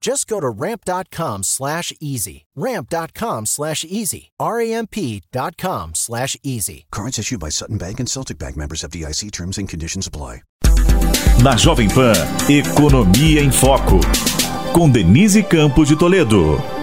Just go to ramp.com slash easy. Ramp.com slash easy. R-A-M-P.com slash easy. Cards issued by Sutton Bank and Celtic Bank members of DIC terms and conditions apply. Na Jovem Pan, Economia em Foco. Com Denise Campos de Toledo.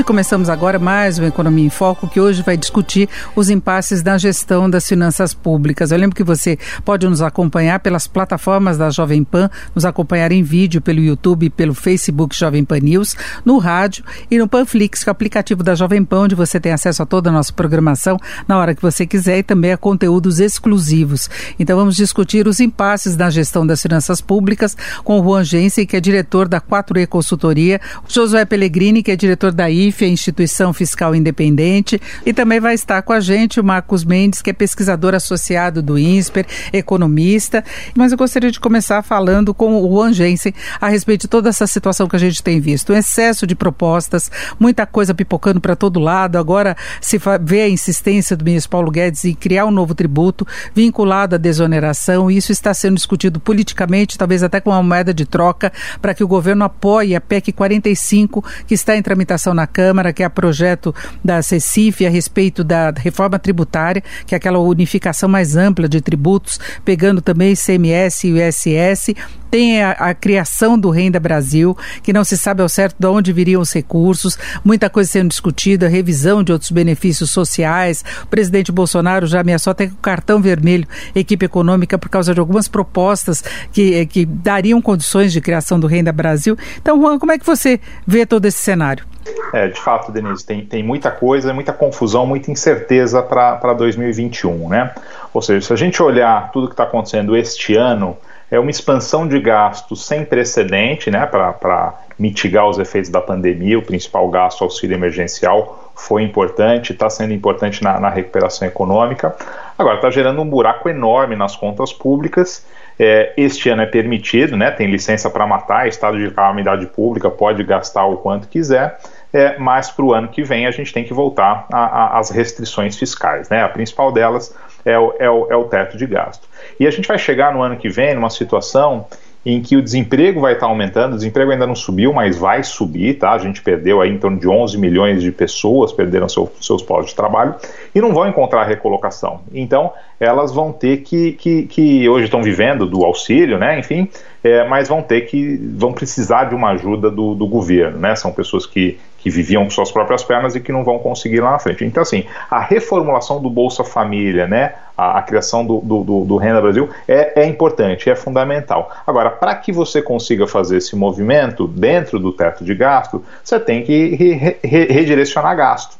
E começamos agora mais um Economia em Foco, que hoje vai discutir os impasses na gestão das finanças públicas. Eu lembro que você pode nos acompanhar pelas plataformas da Jovem Pan, nos acompanhar em vídeo pelo YouTube, pelo Facebook Jovem Pan News, no rádio e no Panflix, que é o aplicativo da Jovem Pan, onde você tem acesso a toda a nossa programação na hora que você quiser e também a conteúdos exclusivos. Então vamos discutir os impasses na gestão das finanças públicas com o Juan Gensen, que é diretor da 4E Consultoria, o Josué Pellegrini, que é diretor da I IFE, Instituição Fiscal Independente, e também vai estar com a gente o Marcos Mendes, que é pesquisador associado do INSPER, economista. Mas eu gostaria de começar falando com o Juan Jensen a respeito de toda essa situação que a gente tem visto. Um excesso de propostas, muita coisa pipocando para todo lado. Agora se vê a insistência do ministro Paulo Guedes em criar um novo tributo vinculado à desoneração. Isso está sendo discutido politicamente, talvez até com uma moeda de troca, para que o governo apoie a PEC 45, que está em tramitação na Câmara Câmara, que é o projeto da CECIF a respeito da reforma tributária, que é aquela unificação mais ampla de tributos, pegando também ICMS e ISS, tem a, a, criação do Renda Brasil, que não se sabe ao certo de onde viriam os recursos, muita coisa sendo discutida, revisão de outros benefícios sociais. O presidente Bolsonaro já ameaçou até com cartão vermelho equipe econômica por causa de algumas propostas que, eh, que dariam condições de criação do Renda Brasil. Então, Juan, como é que você vê todo esse cenário? É, de fato, Denise, tem, tem muita coisa, muita confusão, muita incerteza para 2021, né? Ou seja, se a gente olhar tudo que está acontecendo este ano, é uma expansão de gastos sem precedente, né, para mitigar os efeitos da pandemia. O principal gasto, auxílio emergencial, foi importante, está sendo importante na, na recuperação econômica. Agora, está gerando um buraco enorme nas contas públicas. É, este ano é permitido, né, tem licença para matar, estado de calamidade pública pode gastar o quanto quiser é, mas para o ano que vem a gente tem que voltar às restrições fiscais. Né? A principal delas é o, é, o, é o teto de gasto. E a gente vai chegar no ano que vem numa situação em que o desemprego vai estar aumentando, o desemprego ainda não subiu, mas vai subir, tá? A gente perdeu aí em torno de 11 milhões de pessoas, perderam seu, seus postos de trabalho e não vão encontrar recolocação. Então, elas vão ter que, que, que hoje estão vivendo do auxílio, né? Enfim, é, mas vão ter que, vão precisar de uma ajuda do, do governo, né? São pessoas que, que viviam com suas próprias pernas e que não vão conseguir lá na frente. Então, assim, a reformulação do Bolsa Família, né? A, a criação do, do, do, Renda Brasil é, é importante, é fundamental. Agora, para que você consiga fazer esse movimento dentro do teto de gasto, você tem que re, re, redirecionar gasto.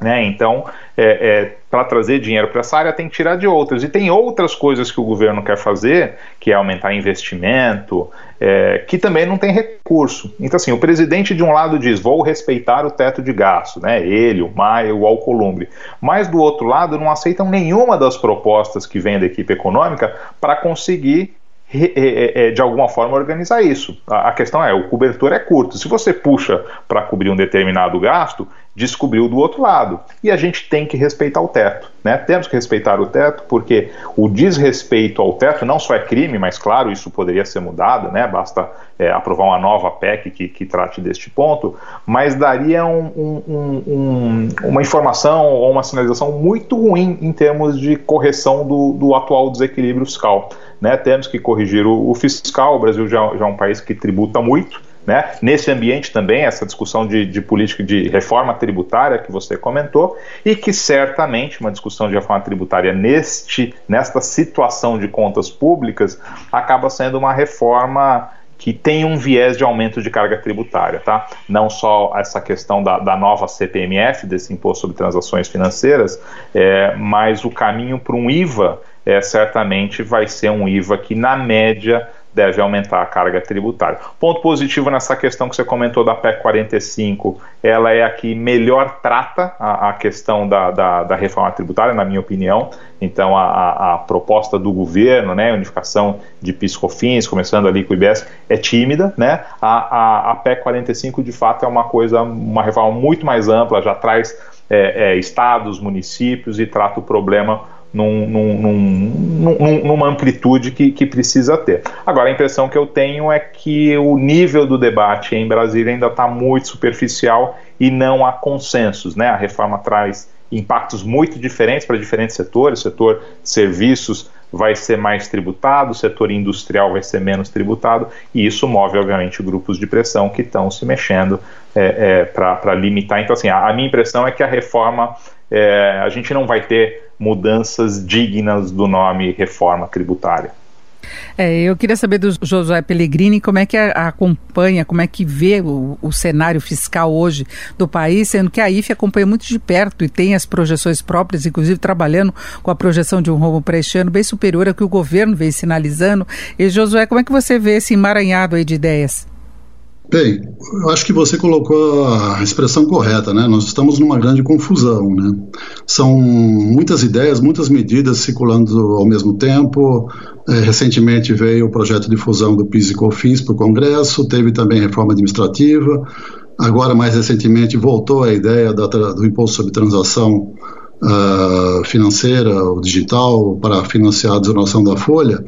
Né? Então, é, é, para trazer dinheiro para essa área, tem que tirar de outras. E tem outras coisas que o governo quer fazer, que é aumentar investimento, é, que também não tem recurso. Então, assim, o presidente de um lado diz: vou respeitar o teto de gasto, né? ele, o Maia, o Alcolumbre. Mas do outro lado, não aceitam nenhuma das propostas que vem da equipe econômica para conseguir de alguma forma organizar isso. A questão é, o cobertor é curto. Se você puxa para cobrir um determinado gasto, descobriu do outro lado. E a gente tem que respeitar o teto. Né? Temos que respeitar o teto, porque o desrespeito ao teto não só é crime, mas claro, isso poderia ser mudado, né? basta é, aprovar uma nova PEC que, que, trate deste ponto, mas daria um, um, um, uma informação ou uma sinalização muito ruim em termos de correção do, do atual desequilíbrio fiscal. Né? Temos que corrigir o, o fiscal, o Brasil já, já é um país que tributa muito, Né? Nesse ambiente também, essa discussão de, de, política de reforma tributária que você comentou, e que certamente uma discussão de reforma tributária neste, nesta situação de contas públicas acaba sendo uma reforma que tem um viés de aumento de carga tributária, tá? Não só essa questão da, da nova CPMF, desse Imposto sobre Transações Financeiras, é, mas o caminho para um IVA é, certamente vai ser um IVA que, na média, deve aumentar a carga tributária. Ponto positivo nessa questão que você comentou da PEC 45, ela é a que melhor trata a, a questão da, da, da, reforma tributária, na minha opinião. Então, a, a proposta do governo, né, unificação de PIS/COFINS, começando ali com o IBS, é tímida, né? A, a, a PEC 45, de fato, é uma coisa, uma reforma muito mais ampla, já traz é, é, estados, municípios e trata o problema num, num, num, numa amplitude que, que precisa ter. Agora, a impressão que eu tenho é que o nível do debate em Brasília ainda está muito superficial e não há consensos. Né? A reforma traz impactos muito diferentes para diferentes setores. O setor serviços vai ser mais tributado, o setor industrial vai ser menos tributado, e isso move, obviamente, grupos de pressão que estão se mexendo é, é, para limitar. Então, assim, a, a, minha impressão é que a reforma, é, a gente não vai ter mudanças dignas do nome reforma tributária. É, eu queria saber do Josué Pellegrini como é que acompanha, como é que vê o, o, cenário fiscal hoje do país, sendo que a IFE acompanha muito de perto e tem as projeções próprias, inclusive trabalhando com a projeção de um rombo para este ano bem superior ao que o governo vem sinalizando. E Josué, como é que você vê esse emaranhado aí de ideias? Bem, eu acho que você colocou a expressão correta, né? Nós estamos numa grande confusão, né? São muitas ideias, muitas medidas circulando ao mesmo tempo. É, recentemente veio o projeto de fusão do PIS e COFINS para o Congresso, teve também reforma administrativa. Agora, mais recentemente, voltou a ideia da, do imposto sobre transação uh, financeira, o digital, para financiar a desoneração da folha,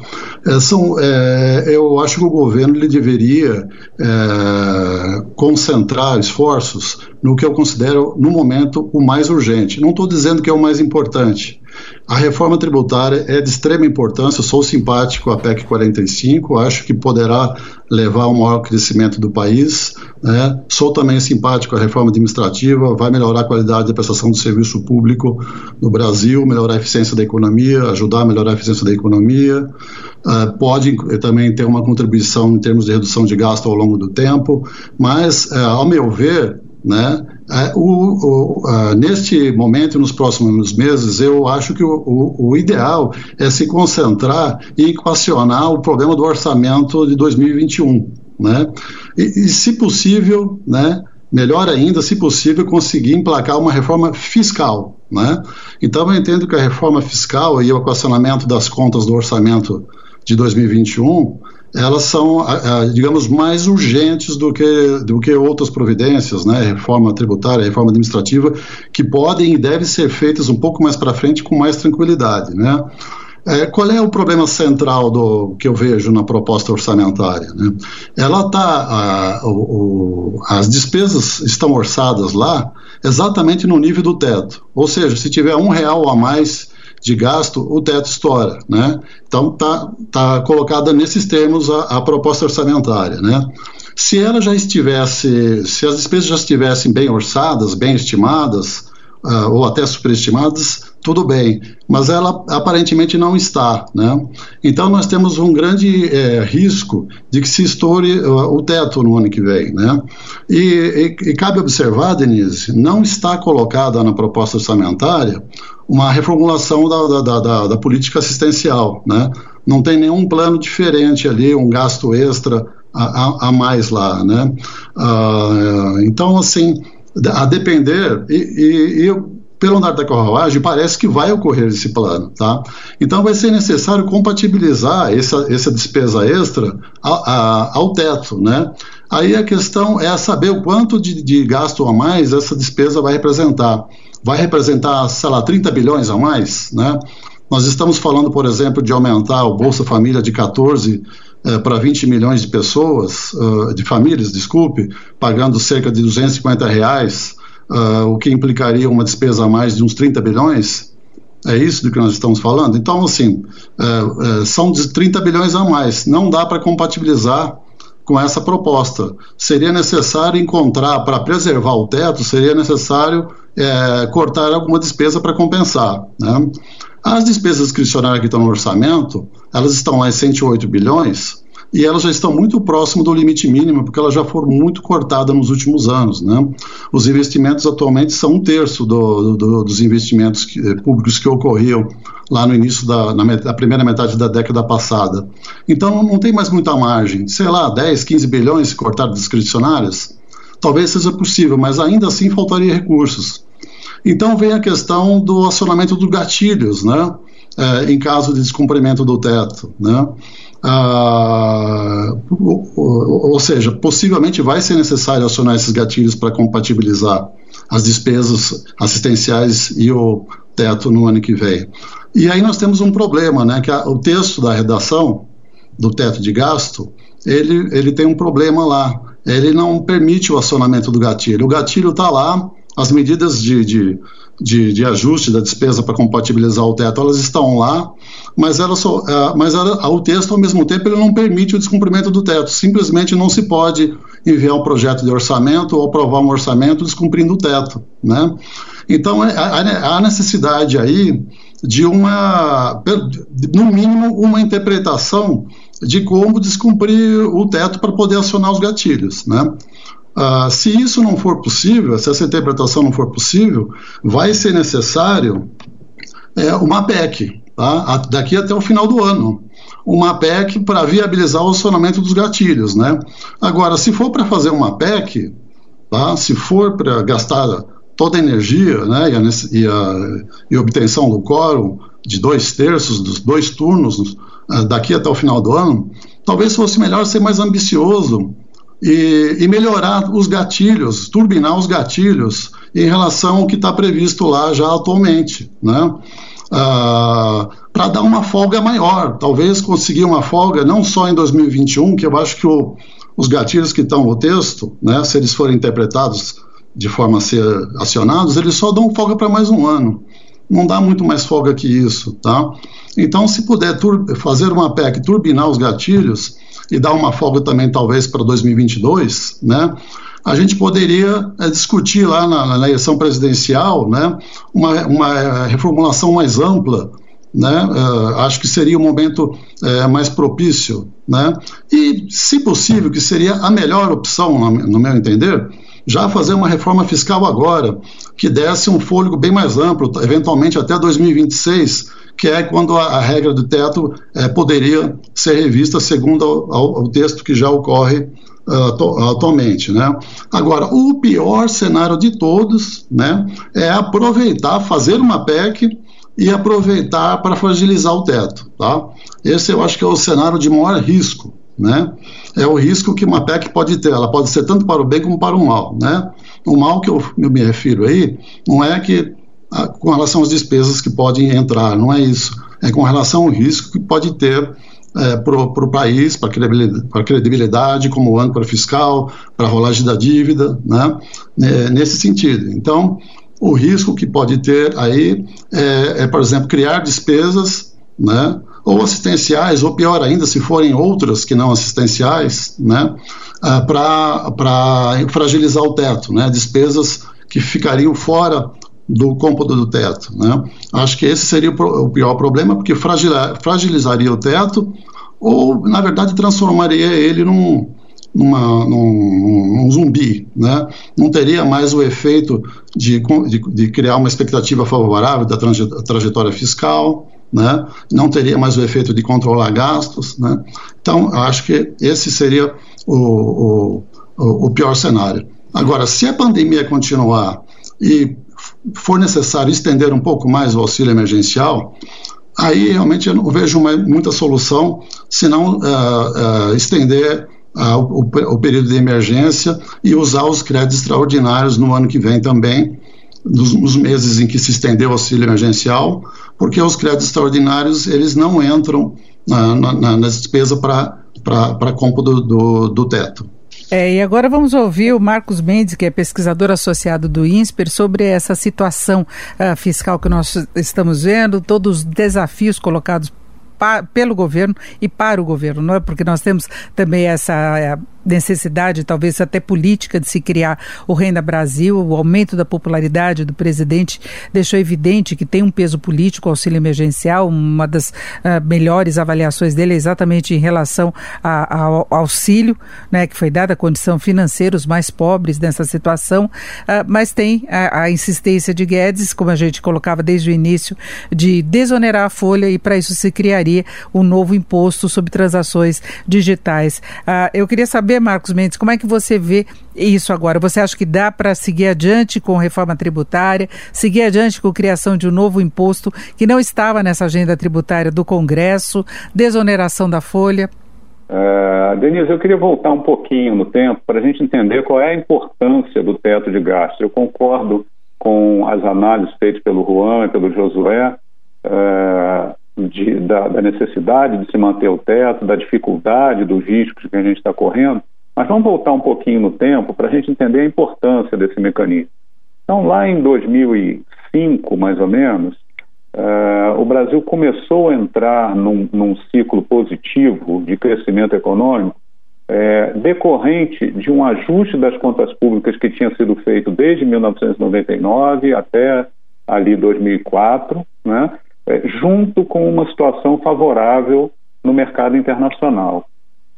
é, são, é, eu acho que o governo ele deveria é, concentrar esforços no que eu considero, no momento, o mais urgente. Não estou dizendo que é o mais importante, a reforma tributária é de extrema importância, sou simpático à PEC 45, acho que poderá levar ao maior crescimento do país. Né? Sou também simpático à reforma administrativa, vai melhorar a qualidade da prestação do serviço público no Brasil, melhorar a eficiência da economia, ajudar a melhorar a eficiência da economia. Uh, pode também ter uma contribuição em termos de redução de gasto ao longo do tempo, mas, uh, ao meu ver, né? É, o, o, neste momento, nos próximos meses, eu acho que o, o, ideal é se concentrar em equacionar o problema do orçamento de 2021. Né? E, e, se possível, né, melhor ainda, se possível, conseguir emplacar uma reforma fiscal. Né? Então, eu entendo que a reforma fiscal e o equacionamento das contas do orçamento de 2021 elas são, digamos, mais urgentes do que, do que outras providências, né, reforma tributária, reforma administrativa, que podem e devem ser feitas um pouco mais para frente com mais tranquilidade, né. É, qual é o problema central do que eu vejo na proposta orçamentária? Né? Ela está, as despesas estão orçadas lá exatamente no nível do teto, ou seja, se tiver um real a mais de gasto, o teto estoura, né? Então está tá colocada nesses termos a, a, proposta orçamentária, né? Se ela já estivesse, se as despesas já estivessem bem orçadas, bem estimadas, uh, ou até superestimadas, tudo bem, mas ela aparentemente não está, né? Então nós temos um grande é, risco de que se estoure uh, o teto no ano que vem, né? E, e, e cabe observar, Denise, não está colocada na proposta orçamentária uma reformulação da, da, da, da, política assistencial, né? Não tem nenhum plano diferente ali, um gasto extra a, a, a mais lá, né? Uh, então, assim, a depender, e, e, e pelo andar da carruagem, parece que vai ocorrer esse plano, tá? Então vai ser necessário compatibilizar essa, essa despesa extra a, a, ao teto, né? Aí a questão é saber o quanto de, de gasto a mais essa despesa vai representar vai representar, sei lá, 30 bilhões a mais, né? Nós estamos falando, por exemplo, de aumentar o Bolsa Família de 14 eh, para 20 milhões de pessoas, uh, de famílias, desculpe, pagando cerca de 250 reais, uh, o que implicaria uma despesa a mais de uns 30 bilhões. É isso do que nós estamos falando? Então, assim, são 30 bilhões a mais. Não dá para compatibilizar com essa proposta. Seria necessário encontrar, para preservar o teto, seria necessário é, cortar alguma despesa para compensar. Né? As despesas discricionárias que estão no orçamento, elas estão lá em 108 bilhões, e elas já estão muito próximo do limite mínimo, porque elas já foram muito cortadas nos últimos anos. Né? Os investimentos atualmente são um terço do, do, dos investimentos que, eh, públicos que ocorriam lá no início da na, primeira metade da década passada. Então não tem mais muita margem. Sei lá, 10, 15 bilhões cortadas discricionárias? Talvez seja possível, mas ainda assim faltaria recursos. Então vem a questão do acionamento dos gatilhos, né? É, em caso de descumprimento do teto, né? Ah, ou, ou, seja, possivelmente vai ser necessário acionar esses gatilhos para compatibilizar as despesas assistenciais e o teto no ano que vem. E aí nós temos um problema, né, que a, o texto da redação do teto de gasto, ele, ele tem um problema lá. Ele não permite o acionamento do gatilho. O gatilho está lá, as medidas de, de, de, de ajuste da despesa para compatibilizar o teto, elas estão lá, mas, ela só, uh, mas ela, o texto, ao mesmo tempo, ele não permite o descumprimento do teto. Simplesmente não se pode enviar um projeto de orçamento ou aprovar um orçamento descumprindo o teto. Né? Então, é, há necessidade aí de uma, no mínimo, uma interpretação de como descumprir o teto para poder acionar os gatilhos. Né? Uh, se isso não for possível, se essa interpretação não for possível, vai ser necessário é, uma PEC, tá? daqui até o final do ano. Uma PEC para viabilizar o acionamento dos gatilhos. Né? Agora, se for para fazer uma PEC, tá? se for para gastar toda a energia né? e, a, e, a, e obtenção do quórum de dois terços dos dois turnos uh, daqui até o final do ano, talvez fosse melhor ser mais ambicioso e, e, melhorar os gatilhos, turbinar os gatilhos em relação ao que está previsto lá já atualmente, né? Ah, para dar uma folga maior, talvez conseguir uma folga não só em 2021, que eu acho que o, os gatilhos que estão no texto, né, se eles forem interpretados de forma a ser acionados, eles só dão folga para mais um ano. Não dá muito mais folga que isso, tá? Então, se puder fazer uma PEC, turbinar os gatilhos, e dar uma folga também talvez para 2022, né? A gente poderia é, discutir lá na, na, eleição presidencial, né? Uma, uma reformulação mais ampla, né? Uh, acho que seria o momento uh, mais propício, né? E, se possível, que seria a melhor opção, no, no meu entender, já fazer uma reforma fiscal agora, que desse um fôlego bem mais amplo, eventualmente até 2026, que é quando a, regra do teto é, poderia ser revista segundo o texto que já ocorre uh, atualmente. Né? Agora, o pior cenário de todos né, é aproveitar, fazer uma PEC e aproveitar para fragilizar o teto. Tá? Esse eu acho que é o cenário de maior risco. Né? É o risco que uma PEC pode ter, ela pode ser tanto para o bem como para o mal. Né? O mal que eu me refiro aí não é que com relação às despesas que podem entrar, não é isso. É com relação ao risco que pode ter é, para o país, para a credibilidade, como âncora fiscal, para a rolagem da dívida, né? É, nesse sentido. Então, o risco que pode ter aí é, é, por exemplo, criar despesas, né? ou assistenciais, ou pior ainda, se forem outras que não assistenciais, né? É, para fragilizar o teto, né? despesas que ficariam fora do cômodo do teto. Né? Acho que esse seria o pior problema, porque fragilizaria o teto ou, na verdade, transformaria ele num, numa, num, num, zumbi, né? Não teria mais o efeito de, de, de criar uma expectativa favorável da trajetória fiscal, né? Não teria mais o efeito de controlar gastos, né? Então, acho que esse seria o, o, o pior cenário. Agora, se a pandemia continuar e for necessário estender um pouco mais o auxílio emergencial, aí realmente eu não vejo uma, muita solução senão uh, uh, estender uh, o, o, período de emergência e usar os créditos extraordinários no ano que vem também, nos, nos meses em que se estendeu o auxílio emergencial, porque os créditos extraordinários eles não entram na, na, na despesa para compra do, do, do teto. É, e agora vamos ouvir o Marcos Mendes, que é pesquisador associado do INSPER, sobre essa situação uh, fiscal que nós estamos vendo, todos os desafios colocados pelo governo e para o governo, não é? Porque nós temos também essa necessidade, talvez até política, de se criar o Renda Brasil, o aumento da popularidade do presidente deixou evidente que tem um peso político o auxílio emergencial, uma das uh, melhores avaliações dele é exatamente em relação a, ao auxílio, né, que foi dada a condição financeira, os mais pobres nessa situação, uh, mas tem a, a insistência de Guedes, como a gente colocava desde o início, de desonerar a folha e para isso se criaria um novo imposto sobre transações digitais. Uh, eu queria saber, Marcos Mendes, como é que você vê isso agora? Você acha que dá para seguir adiante com reforma tributária, seguir adiante com a criação de um novo imposto que não estava nessa agenda tributária do Congresso, desoneração da folha? Uh, Denise, eu queria voltar um pouquinho no tempo para a gente entender qual é a importância do teto de gastos. Eu concordo com as análises feitas pelo Juan e pelo Josué uh, de, da, da, necessidade de se manter o teto, da dificuldade, dos riscos que a gente está correndo, mas vamos voltar um pouquinho no tempo para a gente entender a importância desse mecanismo. Então, lá em 2005, mais ou menos, Uh, o Brasil começou a entrar num, num, ciclo positivo de crescimento econômico é, decorrente de um ajuste das contas públicas que tinha sido feito desde 1999 até ali 2004, né, junto com uma situação favorável no mercado internacional.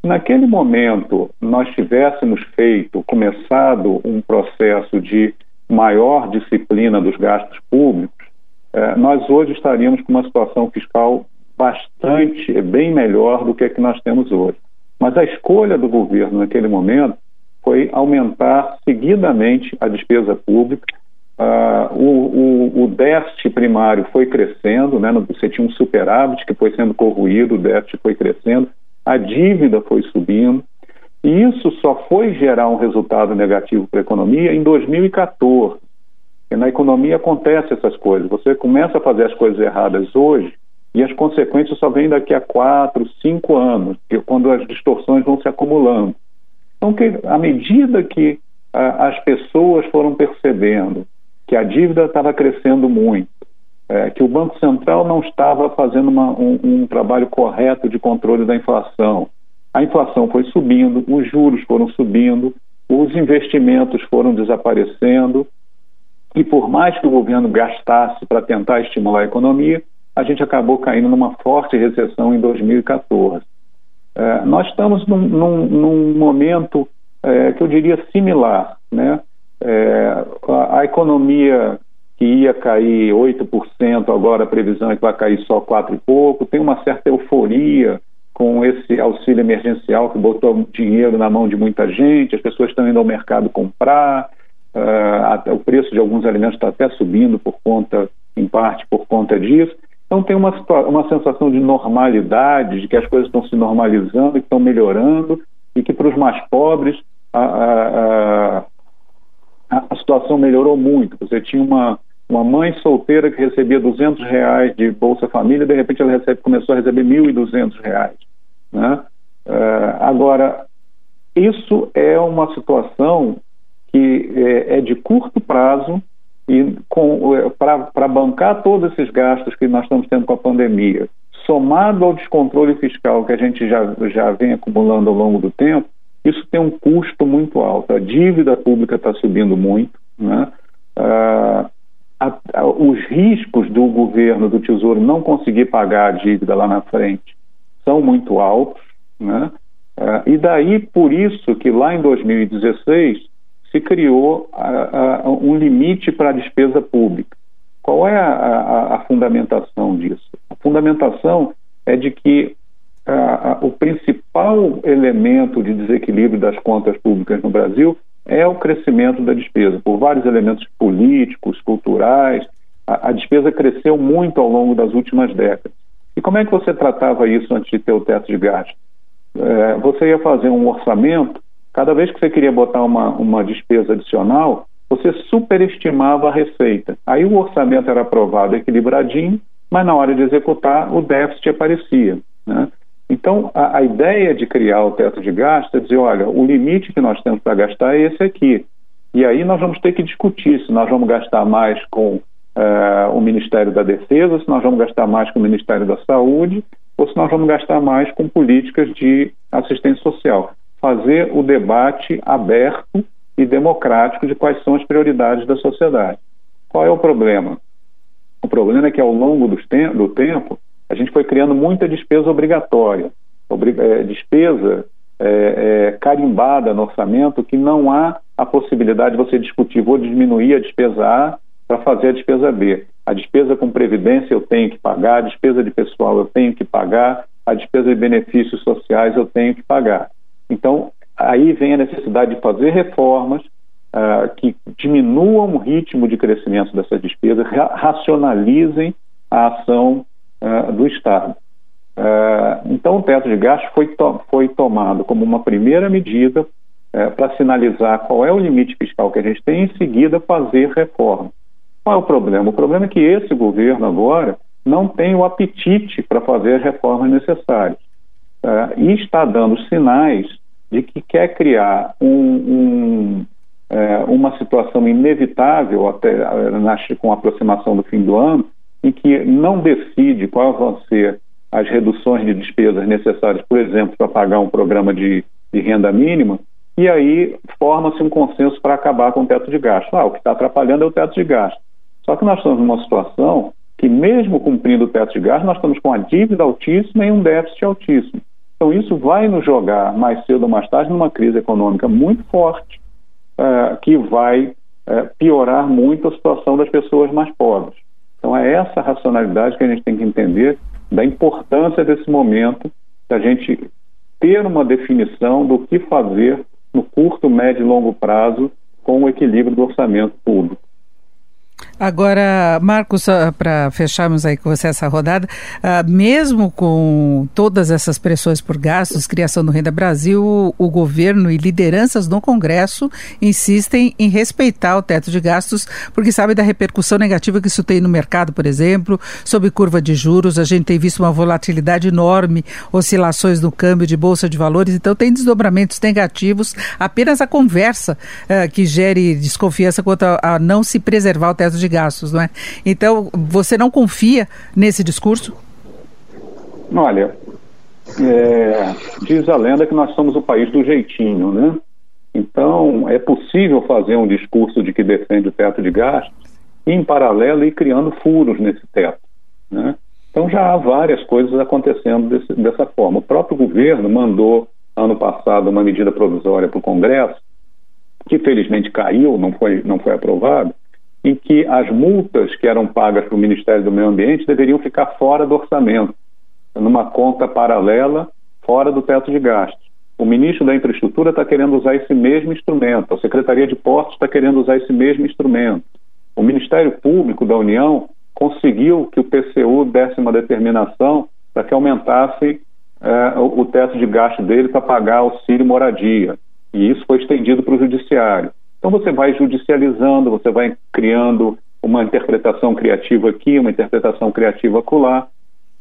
Naquele momento, nós tivéssemos feito, começado um processo de maior disciplina dos gastos públicos, é, nós hoje estaríamos com uma situação fiscal bastante, bem melhor do que a que nós temos hoje. Mas a escolha do governo naquele momento foi aumentar seguidamente a despesa pública. Uh, o, o, o, déficit primário foi crescendo, né? você tinha um superávit que foi sendo corroído, o déficit foi crescendo, a dívida foi subindo, e isso só foi gerar um resultado negativo para a economia em 2014. E na economia acontece essas coisas. Você começa a fazer as coisas erradas hoje e as consequências só vêm daqui a quatro, cinco anos, quando as distorções vão se acumulando. Então, que, à medida que a, as pessoas foram percebendo que a dívida estava crescendo muito, é, que o Banco Central não estava fazendo uma, um, um trabalho correto de controle da inflação, a inflação foi subindo, os juros foram subindo, os investimentos foram desaparecendo, e por mais que o governo gastasse para tentar estimular a economia, a gente acabou caindo numa forte recessão em 2014. É, nós estamos num, num, num momento é, que eu diria similar. Né? É, a, a, economia que ia cair 8%, agora a previsão é que vai cair só 4 e pouco, tem uma certa euforia com esse auxílio emergencial que botou dinheiro na mão de muita gente, as pessoas estão indo ao mercado comprar, Uh, o preço de alguns alimentos está até subindo por conta, em parte, por conta disso. Então tem uma, uma sensação de normalidade, de que as coisas estão se normalizando, estão melhorando e que para os mais pobres a, a, a, situação melhorou muito. Você tinha uma, uma mãe solteira que recebia 200 reais de Bolsa Família, de repente ela recebe, começou a receber 1.200 reais. Né? Uh, agora, isso é uma situação que é, é de curto prazo e é, para bancar todos esses gastos que nós estamos tendo com a pandemia, somado ao descontrole fiscal que a gente já, já vem acumulando ao longo do tempo, isso tem um custo muito alto. A dívida pública está subindo muito, né? Ah, a, a, os riscos do governo, do Tesouro, não conseguir pagar a dívida lá na frente são muito altos, né? Ah, e daí, por isso que lá em 2016 se criou a, a, um limite para a despesa pública. Qual é a, fundamentação disso? A fundamentação é de que o principal elemento de desequilíbrio das contas públicas no Brasil é o crescimento da despesa, por vários elementos políticos, culturais. A, despesa cresceu muito ao longo das últimas décadas. E como é que você tratava isso antes de ter o teto de gasto? É, você ia fazer um orçamento Cada vez que você queria botar uma, uma despesa adicional, você superestimava a receita. Aí o orçamento era aprovado equilibradinho, mas na hora de executar o déficit aparecia. Né? Então, a, a, ideia de criar o teto de gasto é dizer, olha, o limite que nós temos para gastar é esse aqui. E aí nós vamos ter que discutir se nós vamos gastar mais com uh, o Ministério da Defesa, se nós vamos gastar mais com o Ministério da Saúde, ou se nós vamos gastar mais com políticas de assistência social fazer o debate aberto e democrático de quais são as prioridades da sociedade. Qual é o problema? O problema é que ao longo do, do tempo a gente foi criando muita despesa obrigatória, é, despesa é, é, carimbada no orçamento que não há a possibilidade de você discutir, vou diminuir a despesa A para fazer a despesa B. A despesa com previdência eu tenho que pagar, a despesa de pessoal eu tenho que pagar, a despesa de benefícios sociais eu tenho que pagar. Então, aí vem a necessidade de fazer reformas uh, que diminuam o ritmo de crescimento dessas despesas, ra racionalizem a ação uh, do Estado. Uh, então, o teto de gastos foi, to foi tomado como uma primeira medida para sinalizar qual é o limite fiscal que a gente tem e, em seguida, fazer reforma. Qual é o problema? O problema é que esse governo agora não tem o apetite para fazer as reformas necessárias e está dando sinais de que quer criar um, um, é, uma situação inevitável até com a aproximação do fim do ano, em que não decide quais vão ser as reduções de despesas necessárias, por exemplo, para pagar um programa de, de renda mínima, e aí forma-se um consenso para acabar com o teto de gasto. Ah, o que está atrapalhando é o teto de gasto. Só que nós estamos numa situação que, mesmo cumprindo o teto de gasto, nós estamos com a dívida altíssima e um déficit altíssimo. Então, isso vai nos jogar mais cedo ou mais tarde numa crise econômica muito forte, uh, que vai uh, piorar muito a situação das pessoas mais pobres. Então, é essa racionalidade que a gente tem que entender da importância desse momento, da gente ter uma definição do que fazer no curto, médio e longo prazo com o equilíbrio do orçamento público. Agora, Marcos, para fecharmos aí com você essa rodada, uh, mesmo com todas essas pressões por gastos, criação do Renda Brasil, o, governo e lideranças no Congresso insistem em respeitar o teto de gastos, porque sabe da repercussão negativa que isso tem no mercado, por exemplo, sobre curva de juros. A gente tem visto uma volatilidade enorme, oscilações no câmbio de bolsa de valores, então tem desdobramentos negativos. Apenas a conversa uh, que gere desconfiança quanto a, a não se preservar o teto de gastos, não é? Então, você não confia nesse discurso? Olha, é, diz a lenda que nós somos o país do jeitinho, né? Então, é possível fazer um discurso de que defende o teto de gastos e, em paralelo, ir criando furos nesse teto, né? Então, já há várias coisas acontecendo desse, dessa forma. O próprio governo mandou, ano passado, uma medida provisória para o Congresso, que felizmente caiu, não foi, não foi aprovada, em que as multas que eram pagas para o Ministério do Meio Ambiente deveriam ficar fora do orçamento, numa conta paralela, fora do teto de gastos. O ministro da Infraestrutura está querendo usar esse mesmo instrumento, a Secretaria de Portos está querendo usar esse mesmo instrumento. O Ministério Público da União conseguiu que o TCU desse uma determinação para que aumentasse eh, o, o teto de gasto dele para pagar auxílio moradia. E isso foi estendido para o Judiciário. Então você vai judicializando, você vai criando uma interpretação criativa aqui, uma interpretação criativa acolá,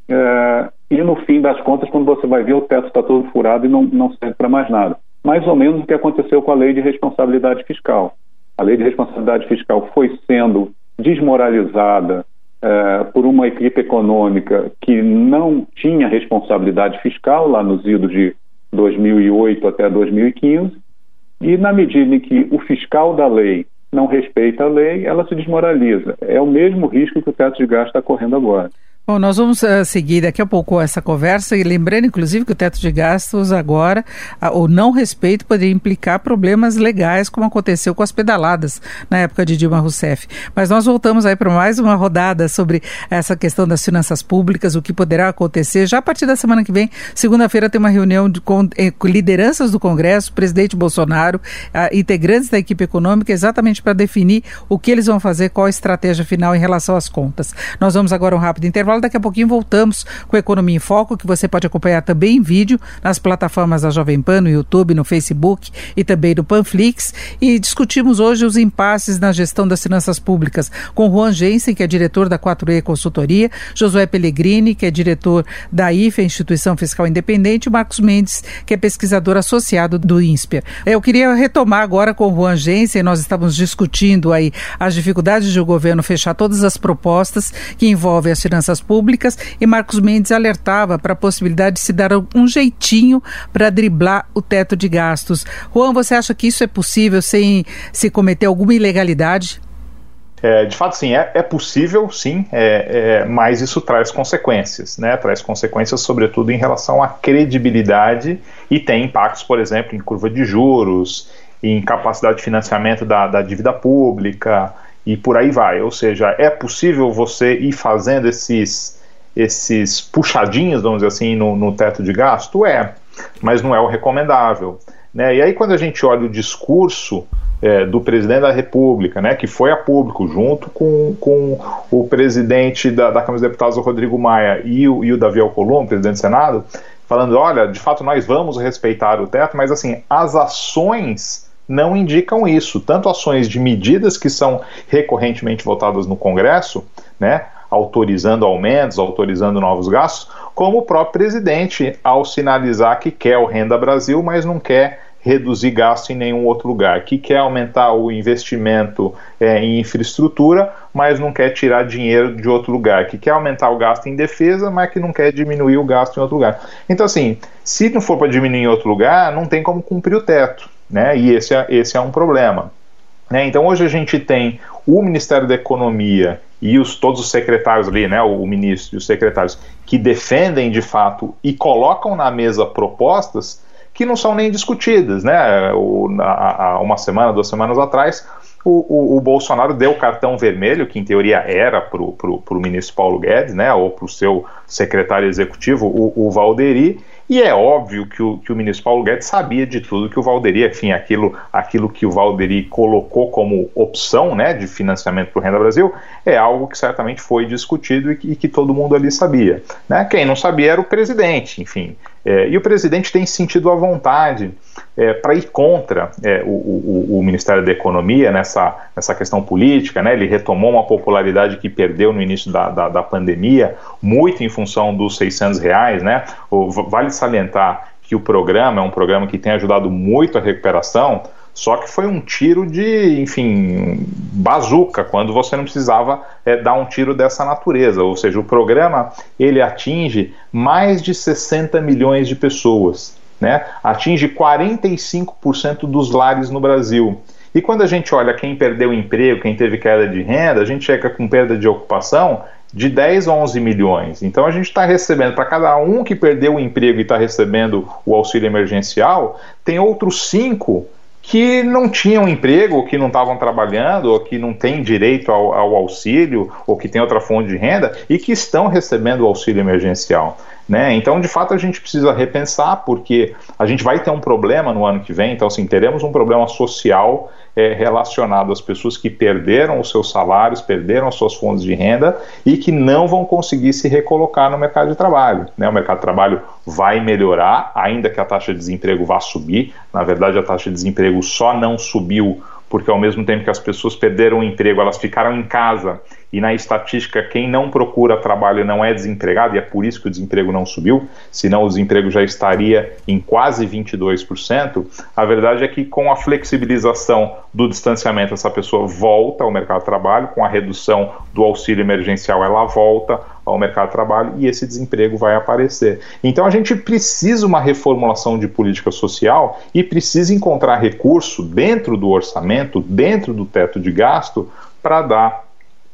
é, e no fim das contas, quando você vai ver, o teto está todo furado e não, não serve para mais nada. Mais ou menos o que aconteceu com a lei de responsabilidade fiscal. A lei de responsabilidade fiscal foi sendo desmoralizada é, por uma equipe econômica que não tinha responsabilidade fiscal lá nos idos de 2008 até 2015 e na medida em que o fiscal da lei não respeita a lei, ela se desmoraliza. É o mesmo risco que o teto de gasto está correndo agora. Bom, nós vamos uh, seguir daqui a pouco essa conversa e lembrando, inclusive, que o teto de gastos agora, uh, o não respeito poderia implicar problemas legais, como aconteceu com as pedaladas na época de Dilma Rousseff. Mas nós voltamos aí para mais uma rodada sobre essa questão das finanças públicas, o que poderá acontecer. Já a partir da semana que vem, segunda-feira, tem uma reunião de, com, eh, com, lideranças do Congresso, presidente Bolsonaro, uh, integrantes da equipe econômica, exatamente para definir o que eles vão fazer, qual a estratégia final em relação às contas. Nós vamos agora um rápido intervalo intervalo. Daqui a pouquinho voltamos com Economia em Foco, que você pode acompanhar também em vídeo nas plataformas da Jovem Pan, no YouTube, no Facebook e também no Panflix. E discutimos hoje os impasses na gestão das finanças públicas com Juan Jensen, que é diretor da 4E Consultoria, Josué Pellegrini, que é diretor da IFE, Instituição Fiscal Independente, e Marcos Mendes, que é pesquisador associado do INSPER. Eu queria retomar agora com o Juan Jensen, nós estávamos discutindo aí as dificuldades de o governo fechar todas as propostas que envolvem as finanças finanças públicas e Marcos Mendes alertava para a possibilidade de se dar um jeitinho para driblar o teto de gastos. Juan, você acha que isso é possível sem se cometer alguma ilegalidade? É, de fato, sim, é, é possível, sim, é, é, mas isso traz consequências, né? Traz consequências, sobretudo, em relação à credibilidade e tem impactos, por exemplo, em curva de juros, em capacidade de financiamento da, da dívida pública e por aí vai. Ou seja, é possível você ir fazendo esses, esses puxadinhos, vamos dizer assim, no, no teto de gasto? É, mas não é o recomendável. Né? E aí, quando a gente olha o discurso é, do presidente da República, né, que foi a público, junto com, com o presidente da, da Câmara dos Deputados, o Rodrigo Maia, e o, e o Davi Alcolumbre, presidente do Senado, falando: olha, de fato nós vamos respeitar o teto, mas assim, as ações não indicam isso. Tanto ações de medidas que são recorrentemente votadas no Congresso, né, autorizando aumentos, autorizando novos gastos, como o próprio presidente ao sinalizar que quer o Renda Brasil, mas não quer reduzir gasto em nenhum outro lugar, que quer aumentar o investimento é, em infraestrutura, mas não quer tirar dinheiro de outro lugar, que quer aumentar o gasto em defesa, mas que não quer diminuir o gasto em outro lugar. Então, assim, se não for para diminuir em outro lugar, não tem como cumprir o teto, né? E esse é, esse é um problema. Né? Então, hoje a gente tem o Ministério da Economia e os, todos os secretários ali, né, o, o ministro e os secretários, que defendem de fato e colocam na mesa propostas que não são nem discutidas. Né? O, há uma semana, duas semanas atrás, o, o, o, Bolsonaro deu cartão vermelho, que em teoria era para o ministro Paulo Guedes, né, ou para o seu secretário executivo, o, o Valderi, e é óbvio que o, que o ministro Paulo Guedes sabia de tudo que o Valderi, enfim, aquilo, aquilo que o Valderi colocou como opção né, de financiamento para o Renda Brasil, é algo que certamente foi discutido e que, e que todo mundo ali sabia. Né? Quem não sabia era o presidente, enfim. É, e o presidente tem sentido à vontade é, para ir contra é, o, o, o, Ministério da Economia nessa, nessa questão política. Né? Ele retomou uma popularidade que perdeu no início da, da, da pandemia, muito em função dos 600 reais. Né? O, vale salientar que o programa é um programa que tem ajudado muito a recuperação, só que foi um tiro de, enfim, bazuca, quando você não precisava é, dar um tiro dessa natureza. Ou seja, o programa ele atinge mais de 60 milhões de pessoas, né? atinge 45% dos lares no Brasil. E quando a gente olha quem perdeu emprego, quem teve queda de renda, a gente chega com perda de ocupação de 10 a 11 milhões. Então a gente está recebendo, para cada um que perdeu o emprego e está recebendo o auxílio emergencial, tem outros cinco que não tinham emprego, ou que não estavam trabalhando, ou que não têm direito ao, ao, auxílio, ou que têm outra fonte de renda e que estão recebendo o auxílio emergencial. Né? Então, de fato, a gente precisa repensar, porque a gente vai ter um problema no ano que vem, então, assim, teremos um problema social é, relacionado às pessoas que perderam os seus salários, perderam as suas fontes de renda e que não vão conseguir se recolocar no mercado de trabalho. Né? O mercado de trabalho vai melhorar, ainda que a taxa de desemprego vá subir. Na verdade, a taxa de desemprego só não subiu porque ao mesmo tempo que as pessoas perderam o emprego, elas ficaram em casa e na estatística quem não procura trabalho não é desempregado, e é por isso que o desemprego não subiu, senão o desemprego já estaria em quase 22%. A verdade é que com a flexibilização do distanciamento, essa pessoa volta ao mercado de trabalho, com a redução do auxílio emergencial, ela volta ao mercado de trabalho e esse desemprego vai aparecer. Então a gente precisa uma reformulação de política social e precisa encontrar recurso dentro do orçamento, dentro do teto de gasto, para dar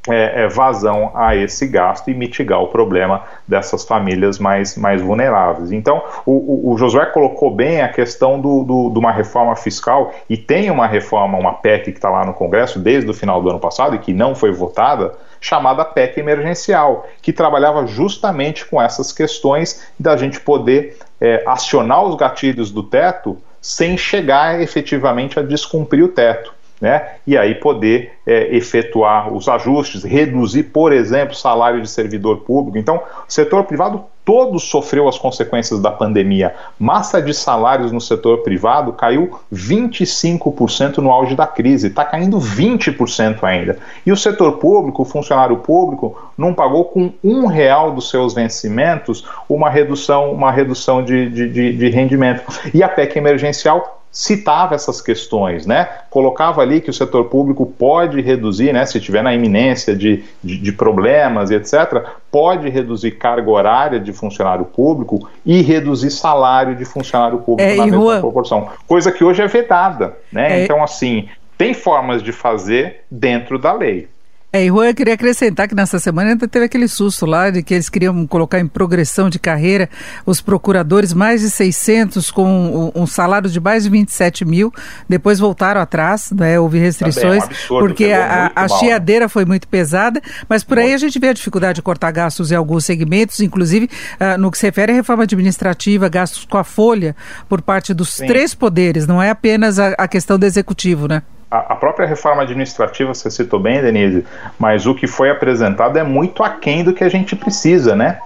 é, é, vazão a esse gasto e mitigar o problema dessas famílias mais, mais vulneráveis. Então, o, o Josué colocou bem a questão do, do, de uma reforma fiscal, e tem uma reforma, uma PEC que está lá no Congresso desde o final do ano passado e que não foi votada, chamada PEC emergencial, que trabalhava justamente com essas questões da gente poder é, acionar os gatilhos do teto sem chegar efetivamente a descumprir o teto né? E aí poder é, efetuar os ajustes, reduzir, por exemplo, salário de servidor público. Então, o setor privado todo sofreu as consequências da pandemia. Massa de salários no setor privado caiu 25% no auge da crise, está caindo 20% ainda. E o setor público, o funcionário público, não pagou com um real dos seus vencimentos uma redução, uma redução de, de, de, de rendimento. E a PEC emergencial citava essas questões, né? Colocava ali que o setor público pode reduzir, né? Se estiver na iminência de, de, de, problemas e etc., pode reduzir carga horária de funcionário público e reduzir salário de funcionário público é, na mesma Juan... proporção. Coisa que hoje é vedada, né? É... Então, assim, tem formas de fazer dentro da lei. É, e Juan, eu queria acrescentar que nessa semana ainda teve aquele susto lá de que eles queriam colocar em progressão de carreira os procuradores, mais de 600 com um, salário de mais de 27 mil, depois voltaram atrás, né, houve restrições, é um absurdo, porque a, a chiadeira foi muito pesada, mas por aí a gente vê a dificuldade de cortar gastos em alguns segmentos, inclusive uh, no que se refere à reforma administrativa, gastos com a folha por parte dos Sim. três poderes, não é apenas a, a questão do executivo, né? A, própria reforma administrativa, você citou bem, Denise, mas o que foi apresentado é muito aquém do que a gente precisa, né?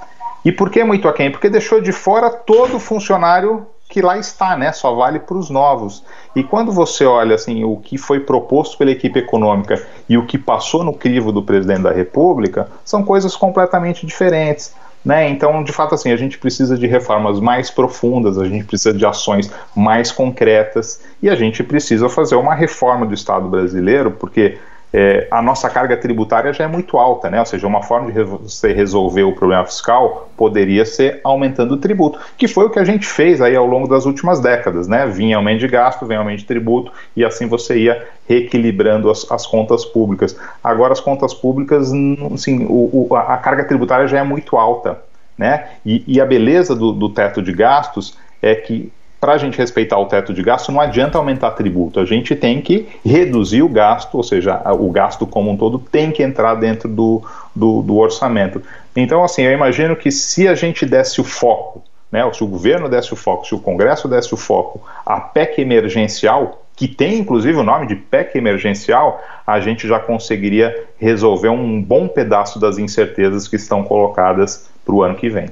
E por que muito aquém? Porque deixou de fora todo funcionário que lá está, né? Só vale para os novos. E quando você olha assim o que foi proposto pela equipe econômica e o que passou no crivo do presidente da República, são coisas completamente diferentes. Né? Então, de fato, assim, a gente precisa de reformas mais profundas, a gente precisa de ações mais concretas e a gente precisa fazer uma reforma do Estado brasileiro, porque é, a nossa carga tributária já é muito alta, né? ou seja, uma forma de você resolver o problema fiscal poderia ser aumentando o tributo, que foi o que a gente fez aí ao longo das últimas décadas, né? vinha aumento de gasto, vem aumento de tributo, e assim você ia reequilibrando as, as contas públicas. Agora as contas públicas, assim, o, o, a carga tributária já é muito alta, né? e, e a beleza do, do teto de gastos é que para a gente respeitar o teto de gasto, não adianta aumentar tributo, a gente tem que reduzir o gasto, ou seja, o gasto como um todo tem que entrar dentro do, do, do orçamento. Então, assim, eu imagino que se a gente desse o foco, né, se o governo desse o foco, se o Congresso desse o foco à PEC emergencial, que tem inclusive o nome de PEC emergencial, a gente já conseguiria resolver um bom pedaço das incertezas que estão colocadas para o ano que vem.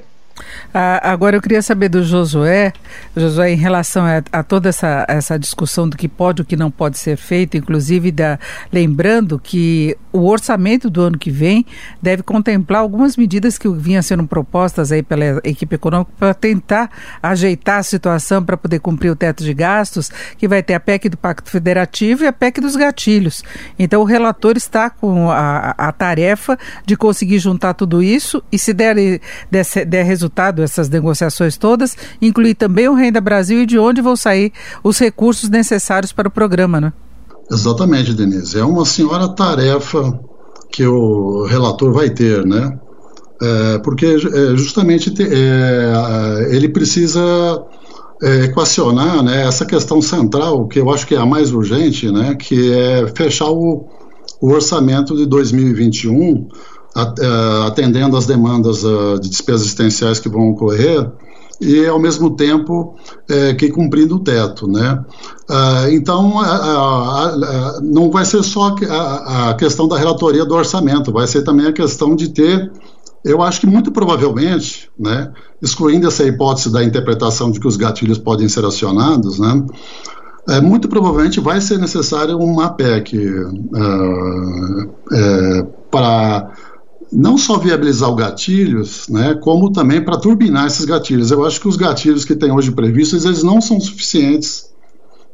Ah, agora eu queria saber do Josué, Josué, em relação a, a, toda essa, essa discussão do que pode e o que não pode ser feito, inclusive da, lembrando que o orçamento do ano que vem deve contemplar algumas medidas que vinham sendo propostas aí pela equipe econômica para tentar ajeitar a situação para poder cumprir o teto de gastos, que vai ter a PEC do Pacto Federativo e a PEC dos gatilhos. Então o relator está com a, a tarefa de conseguir juntar tudo isso e se der, der, der resultado resultado essas negociações todas, incluir também o Renda Brasil e de onde vão sair os recursos necessários para o programa, né? Exatamente, Denise. É uma senhora tarefa que o relator vai ter, né? É, porque é, justamente é, ele precisa é, equacionar né, essa questão central, que eu acho que é a mais urgente, né, que é fechar o, o orçamento de 2021 é, atendendo às demandas uh, de despesas existenciais que vão ocorrer e ao mesmo tempo é, que cumprindo o teto, né? Uh, então não vai ser só a, a, questão da relatoria do orçamento, vai ser também a questão de ter, eu acho que muito provavelmente, né, excluindo essa hipótese da interpretação de que os gatilhos podem ser acionados, né? É, muito provavelmente vai ser necessário uma PEC uh, é, para não só viabilizar os gatilhos, né, como também para turbinar esses gatilhos. Eu acho que os gatilhos que tem hoje previstos, eles não são suficientes,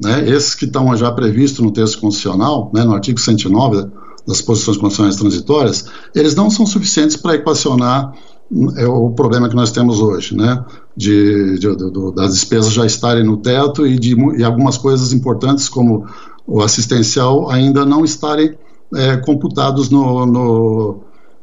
né, esses que estão já previstos no texto constitucional, né, no artigo 109 das posições constitucionais transitórias, eles não são suficientes para equacionar é, o problema que nós temos hoje, né, de, de, de, das despesas já estarem no teto e de e algumas coisas importantes como o assistencial ainda não estarem é, computados no, no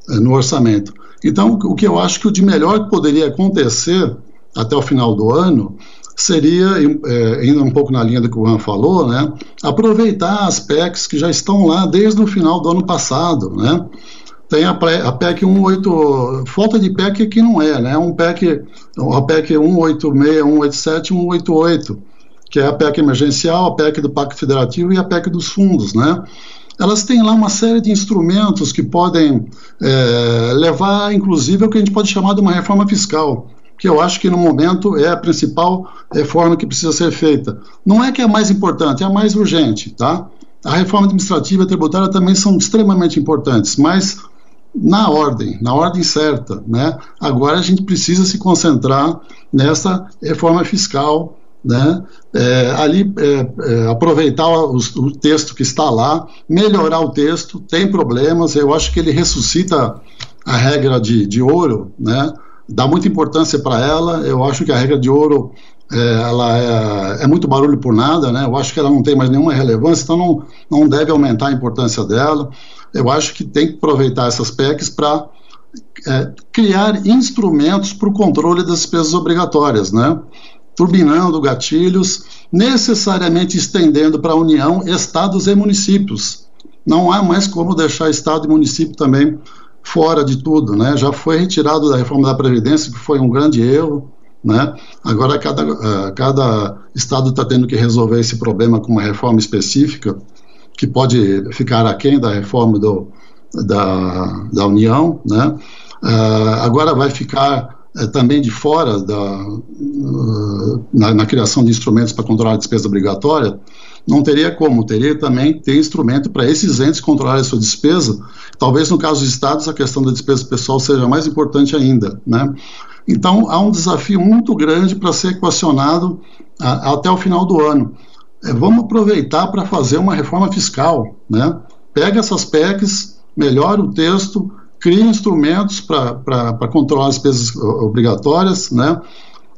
no orçamento. Então, o que eu acho que o de melhor que poderia acontecer até o final do ano seria, é, indo um pouco na linha do que o Juan falou, né, aproveitar as PECs que já estão lá desde o final do ano passado, né, tem a, a PEC 18, falta de PEC que não é, né, um PEC, a PEC 186, 187, 188, que é a PEC emergencial, a PEC do Pacto Federativo e a PEC dos fundos, né, elas têm lá uma série de instrumentos que podem é, levar, inclusive, ao que a gente pode chamar de uma reforma fiscal, que eu acho que no momento é a principal reforma que precisa ser feita. Não é que é a mais importante, é a mais urgente, tá? A reforma administrativa e tributária também são extremamente importantes, mas na ordem, na ordem certa, né? Agora a gente precisa se concentrar nessa reforma fiscal né? É, ali é, é, aproveitar o, o, texto que está lá, melhorar o texto, tem problemas, eu acho que ele ressuscita a regra de, de ouro, né? dá muita importância para ela, eu acho que a regra de ouro é, ela é, é, muito barulho por nada, né? eu acho que ela não tem mais nenhuma relevância, então não, não deve aumentar a importância dela, eu acho que tem que aproveitar essas PECs para é, criar instrumentos para o controle das despesas obrigatórias, né? Turbinando gatilhos, necessariamente estendendo para a União estados e municípios. Não há mais como deixar estado e município também fora de tudo, né? Já foi retirado da reforma da Previdência, que foi um grande erro, né? Agora cada, uh, cada estado está tendo que resolver esse problema com uma reforma específica, que pode ficar aquém da reforma do, da, da União, né? Uh, agora vai ficar também de fora da, uh, na, na, criação de instrumentos para controlar a despesa obrigatória, não teria como, teria também ter instrumento para esses entes controlarem a sua despesa. Talvez no caso dos estados a questão da despesa pessoal seja mais importante ainda, né? Então há um desafio muito grande para ser equacionado a, até o final do ano. É, vamos aproveitar para fazer uma reforma fiscal, né? Pega essas PECs, melhora o texto, cria instrumentos para controlar as despesas obrigatórias, né?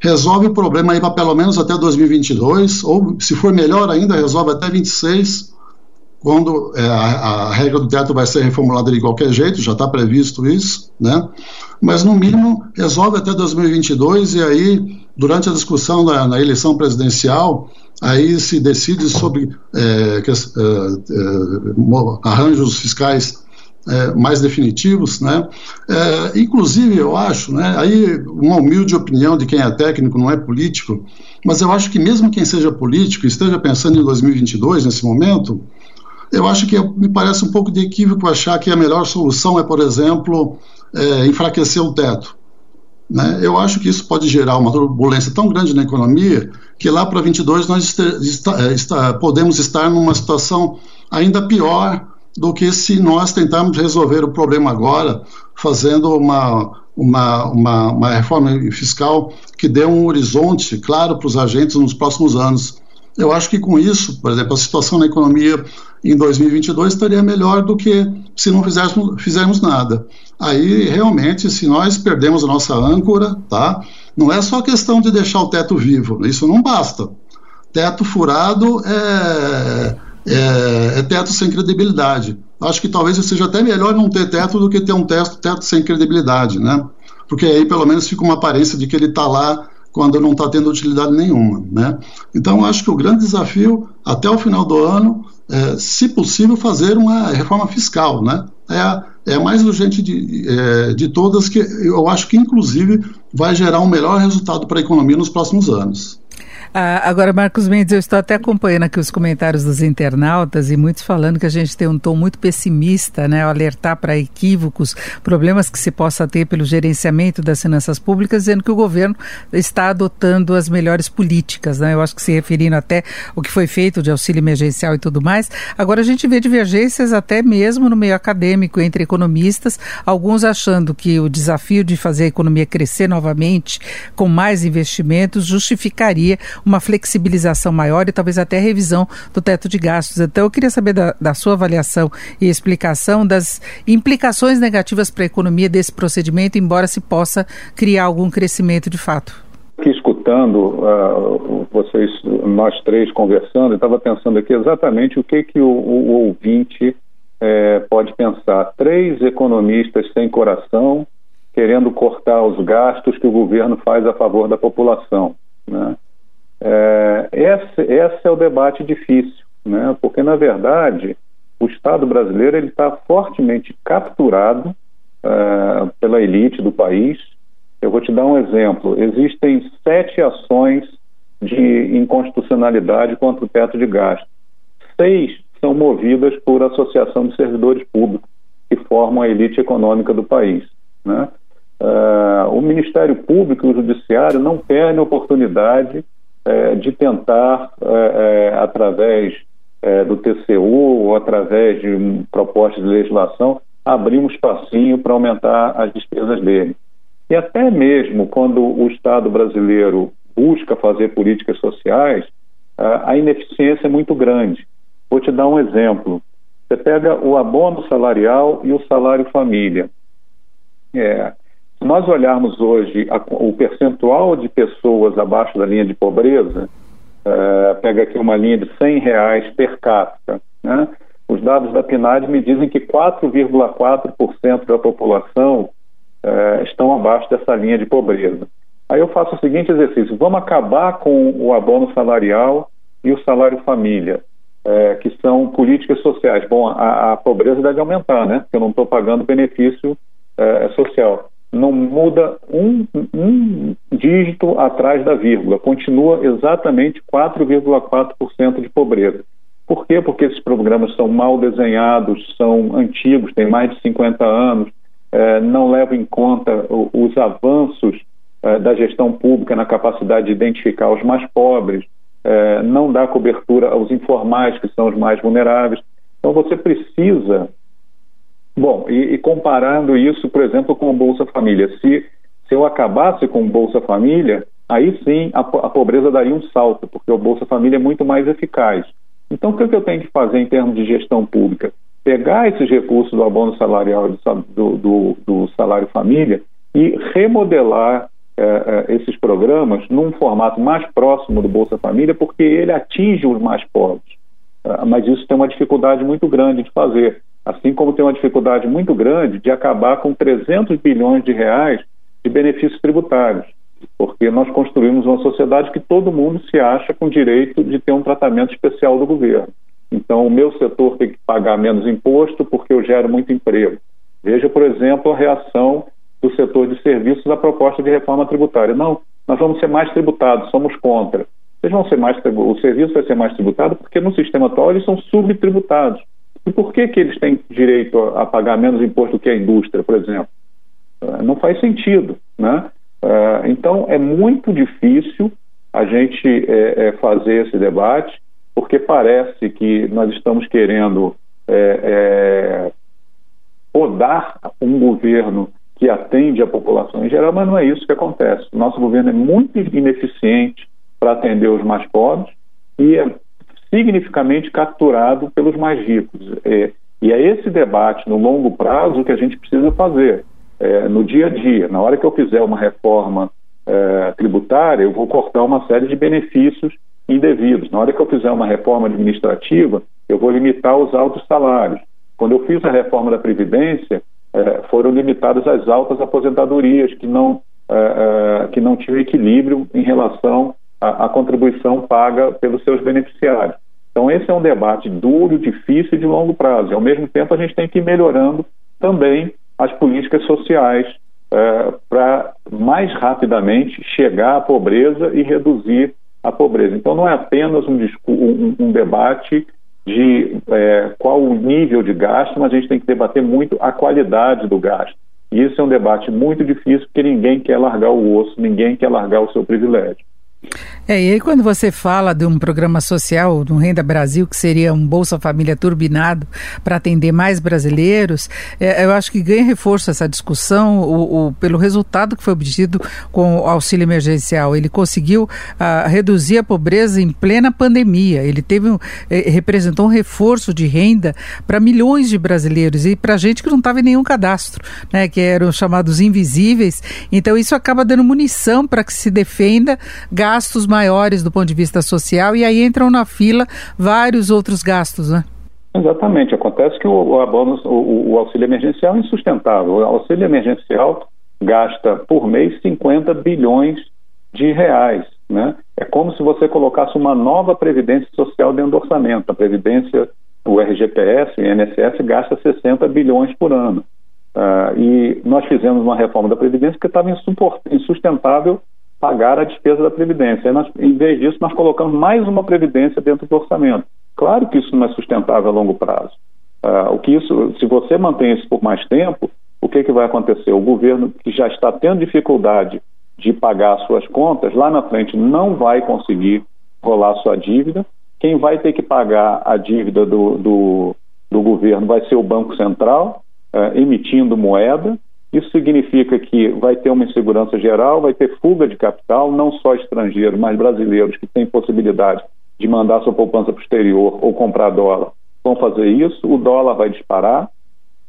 resolve o problema aí para pelo menos até 2022, ou se for melhor ainda, resolve até 26, quando é, a, a, regra do teto vai ser reformulada de qualquer jeito, já está previsto isso, né? Mas no mínimo resolve até 2022 e aí durante a discussão da, na eleição presidencial aí se decide sobre é, que, é, é arranjos fiscais é, mais definitivos, né? É, inclusive, eu acho, né, aí uma humilde opinião de quem é técnico, não é político, mas eu acho que mesmo quem seja político esteja pensando em 2022, nesse momento, eu acho que me parece um pouco de equívoco achar que a melhor solução é, por exemplo, é, enfraquecer o teto. Né? Eu acho que isso pode gerar uma turbulência tão grande na economia que lá para 22 nós está, podemos estar numa situação ainda pior do que se nós tentarmos resolver o problema agora fazendo uma, uma, uma, uma reforma fiscal que dê um horizonte claro para os agentes nos próximos anos. Eu acho que com isso, por exemplo, a situação na economia em 2022 estaria melhor do que se não fizéssemos, fizermos nada. Aí, realmente, se nós perdemos a nossa âncora, tá? não é só questão de deixar o teto vivo, isso não basta. Teto furado é é, é, teto sem credibilidade. Acho que talvez seja até melhor não ter teto do que ter um teto, teto sem credibilidade, né? Porque aí pelo menos fica uma aparência de que ele está lá quando não está tendo utilidade nenhuma, né? Então acho que o grande desafio até o final do ano é, se possível, fazer uma reforma fiscal, né? É a, é mais urgente de, é, de todas que eu acho que inclusive vai gerar um melhor resultado para a economia nos próximos anos. Ah, agora, Marcos Mendes, eu estou até acompanhando aqui os comentários dos internautas e muitos falando que a gente tem um tom muito pessimista, né, alertar para equívocos, problemas que se possa ter pelo gerenciamento das finanças públicas, dizendo que o governo está adotando as melhores políticas, né? Eu acho que se referindo até o que foi feito de auxílio emergencial e tudo mais. Agora a gente vê divergências até mesmo no meio acadêmico entre economistas, alguns achando que o desafio de fazer a economia crescer novamente com mais investimentos justificaria uma flexibilização maior e talvez até revisão do teto de gastos. Então, eu queria saber da, da sua avaliação e explicação das implicações negativas para a economia desse procedimento, embora se possa criar algum crescimento de fato. Aqui escutando uh, vocês, nós três conversando, eu estava pensando aqui exatamente o que, que o, o ouvinte é, pode pensar. Três economistas sem coração querendo cortar os gastos que o governo faz a favor da população. Né? É, esse, esse é o debate difícil, né? porque, na verdade, o Estado brasileiro está fortemente capturado é, pela elite do país. Eu vou te dar um exemplo. Existem sete ações de inconstitucionalidade contra o teto de gasto. Seis são movidas por associação de servidores públicos, que formam a elite econômica do país. Né? Uh, o Ministério Público e o Judiciário não perdem oportunidade é, de tentar, é, é através é, do TCU ou através de propostas de legislação, abrir um espacinho para aumentar as despesas dele. E até mesmo quando o Estado brasileiro busca fazer políticas sociais, a ineficiência é muito grande. Vou te dar um exemplo. Você pega o abono salarial e o salário família. É, se nós olharmos hoje a, o percentual de pessoas abaixo da linha de pobreza, é, pega aqui uma linha de 100 reais per capita, né? os dados da PNAD me dizem que 4,4% da população é, estão abaixo dessa linha de pobreza. Aí eu faço o seguinte exercício: vamos acabar com o abono salarial e o salário família, é, que são políticas sociais. Bom, a, a, pobreza deve aumentar, né? Porque eu não estou pagando benefício social. Não muda um, um dígito atrás da vírgula, continua exatamente 4,4% de pobreza. Por quê? Porque esses programas são mal desenhados, são antigos, têm mais de 50 anos, é, não levam em conta os avanços é, da gestão pública na capacidade de identificar os mais pobres, é, não dá cobertura aos informais, que são os mais vulneráveis. Então você precisa. Bom, e, e comparando isso, por exemplo, com o Bolsa Família, se, se eu acabasse com o Bolsa Família, aí sim a, a pobreza daria um salto, porque o Bolsa Família é muito mais eficaz. Então, o que, eu tenho que fazer em termos de gestão pública? Pegar esses recursos do abono salarial do, do, do salário família e remodelar é, é, esses programas num formato mais próximo do Bolsa Família, porque ele atinge os mais pobres. É, mas isso tem uma dificuldade muito grande de fazer, assim como tem uma dificuldade muito grande de acabar com 300 bilhões de reais de benefícios tributários porque nós construímos uma sociedade que todo mundo se acha com direito de ter um tratamento especial do governo. Então, o meu setor tem que pagar menos imposto porque eu gero muito emprego. Veja, por exemplo, a reação do setor de serviços à proposta de reforma tributária. Não, nós vamos ser mais tributados, somos contra. Vão ser mais o serviço vai ser mais tributado porque no sistema atual eles são subtributados. E por que, que eles têm direito a, a pagar menos imposto que a indústria, por exemplo? Uh, não faz sentido, né? Uh, então, é muito difícil a gente é, é, fazer esse debate, porque parece que nós estamos querendo é, é, podar um governo que atende a população em geral, mas não é isso que acontece. Nosso governo é muito ineficiente para atender os mais pobres e é significativamente capturado pelos mais ricos. É, e é esse debate no longo prazo que a gente precisa fazer é, no dia a dia. Na hora que eu fizer uma reforma é, tributária, eu vou cortar uma série de benefícios indevidos. Na hora que eu fizer uma reforma administrativa, eu vou limitar os altos salários. Quando eu fiz a reforma da Previdência, é, foram limitadas as altas aposentadorias, que não, é, é, que não tinham equilíbrio em relação à contribuição paga pelos seus beneficiários. Então, esse é um debate duro, difícil e de longo prazo. E, ao mesmo tempo, a gente tem que ir melhorando também as políticas sociais é, para mais rapidamente chegar à pobreza e reduzir a pobreza. Então, não é apenas um, um, um debate de é, qual o nível de gasto, mas a gente tem que debater muito a qualidade do gasto. E isso é um debate muito difícil, porque ninguém quer largar o osso, ninguém quer largar o seu privilégio. É, e aí quando você fala de um programa social, do Renda Brasil, que seria um Bolsa Família turbinado para atender mais brasileiros, é, eu acho que ganha reforço essa discussão o, o, pelo resultado que foi obtido com o auxílio emergencial. Ele conseguiu ah, reduzir a pobreza em plena pandemia. Ele teve um, eh, representou um reforço de renda para milhões de brasileiros e para gente que não estava em nenhum cadastro, né, que eram chamados invisíveis. Então isso acaba dando munição para que se defenda gastos maiores do ponto de vista social e aí entram na fila vários outros gastos, né? Exatamente. Acontece que o, o abono, o, o, auxílio emergencial é insustentável. O auxílio emergencial gasta por mês 50 bilhões de reais. Né? É como se você colocasse uma nova previdência social dentro do orçamento. A previdência, o RGPS, o INSS, gasta 60 bilhões por ano. Uh, e nós fizemos uma reforma da Previdência que estava insustentável pagar a despesa da Previdência. Nós, em vez disso, nós colocamos mais uma Previdência dentro do orçamento. Claro que isso não é sustentável a longo prazo. Uh, o que isso, se você mantém isso por mais tempo, o que, que vai acontecer? O governo que já está tendo dificuldade de pagar suas contas, lá na frente não vai conseguir rolar sua dívida. Quem vai ter que pagar a dívida do, do, do governo vai ser o Banco Central, uh, emitindo moeda, Isso significa que vai ter uma insegurança geral, vai ter fuga de capital, não só estrangeiros, mas brasileiros que têm possibilidade de mandar sua poupança para o exterior ou comprar dólar vão fazer isso, o dólar vai disparar,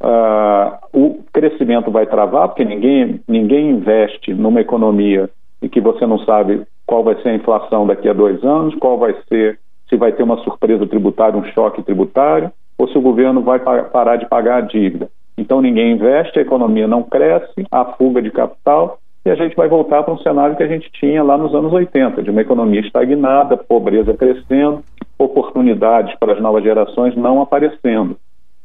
uh, o crescimento vai travar, porque ninguém, ninguém investe numa economia e que você não sabe qual vai ser a inflação daqui a dois anos, qual vai ser, se vai ter uma surpresa tributária, um choque tributário, ou se o governo vai parar de pagar a dívida. Então ninguém investe, a economia não cresce, há fuga de capital e a gente vai voltar para um cenário que a gente tinha lá nos anos 80, de uma economia estagnada, pobreza crescendo, oportunidades para as novas gerações não aparecendo.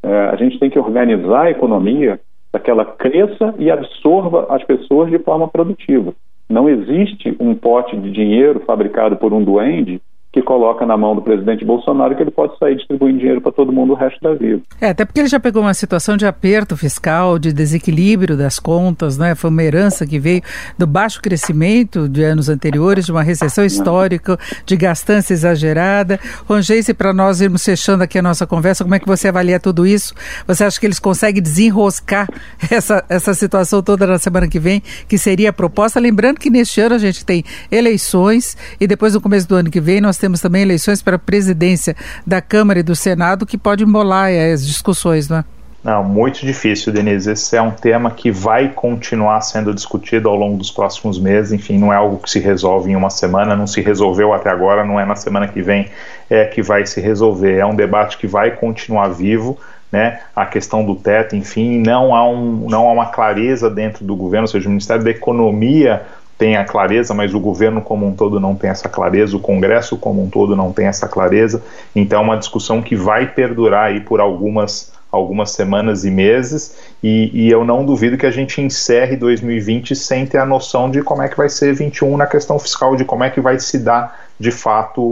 É, a gente tem que organizar a economia para que ela cresça e absorva as pessoas de forma produtiva. Não existe um pote de dinheiro fabricado por um duende que coloca na mão do presidente Bolsonaro que ele pode sair distribuindo dinheiro para todo mundo o resto da vida. É, até porque ele já pegou uma situação de aperto fiscal, de desequilíbrio das contas, né? Foi uma herança que veio do baixo crescimento de anos anteriores, de uma recessão histórica, de gastança exagerada. Rongeice, para nós irmos fechando aqui a nossa conversa, como é que você avalia tudo isso? Você acha que eles conseguem desenroscar essa, essa situação toda na semana que vem, que seria a proposta? Lembrando que neste ano a gente tem eleições e depois no começo do ano que vem nós temos também eleições para a presidência da Câmara e do Senado que pode embolar eh, as discussões, não é? Não, muito difícil, Denise. Esse é um tema que vai continuar sendo discutido ao longo dos próximos meses. Enfim, não é algo que se resolve em uma semana, não se resolveu até agora, não é na semana que vem é, que vai se resolver. É um debate que vai continuar vivo. Né, a questão do teto, enfim, não há, um, não há uma clareza dentro do governo, ou seja, o Ministério da Economia tem a clareza, mas o governo como um todo não tem essa clareza, o Congresso como um todo não tem essa clareza. Então é uma discussão que vai perdurar aí por algumas algumas semanas e meses, e, e, eu não duvido que a gente encerre 2020 sem ter a noção de como é que vai ser 21 na questão fiscal, de como é que vai se dar de fato o,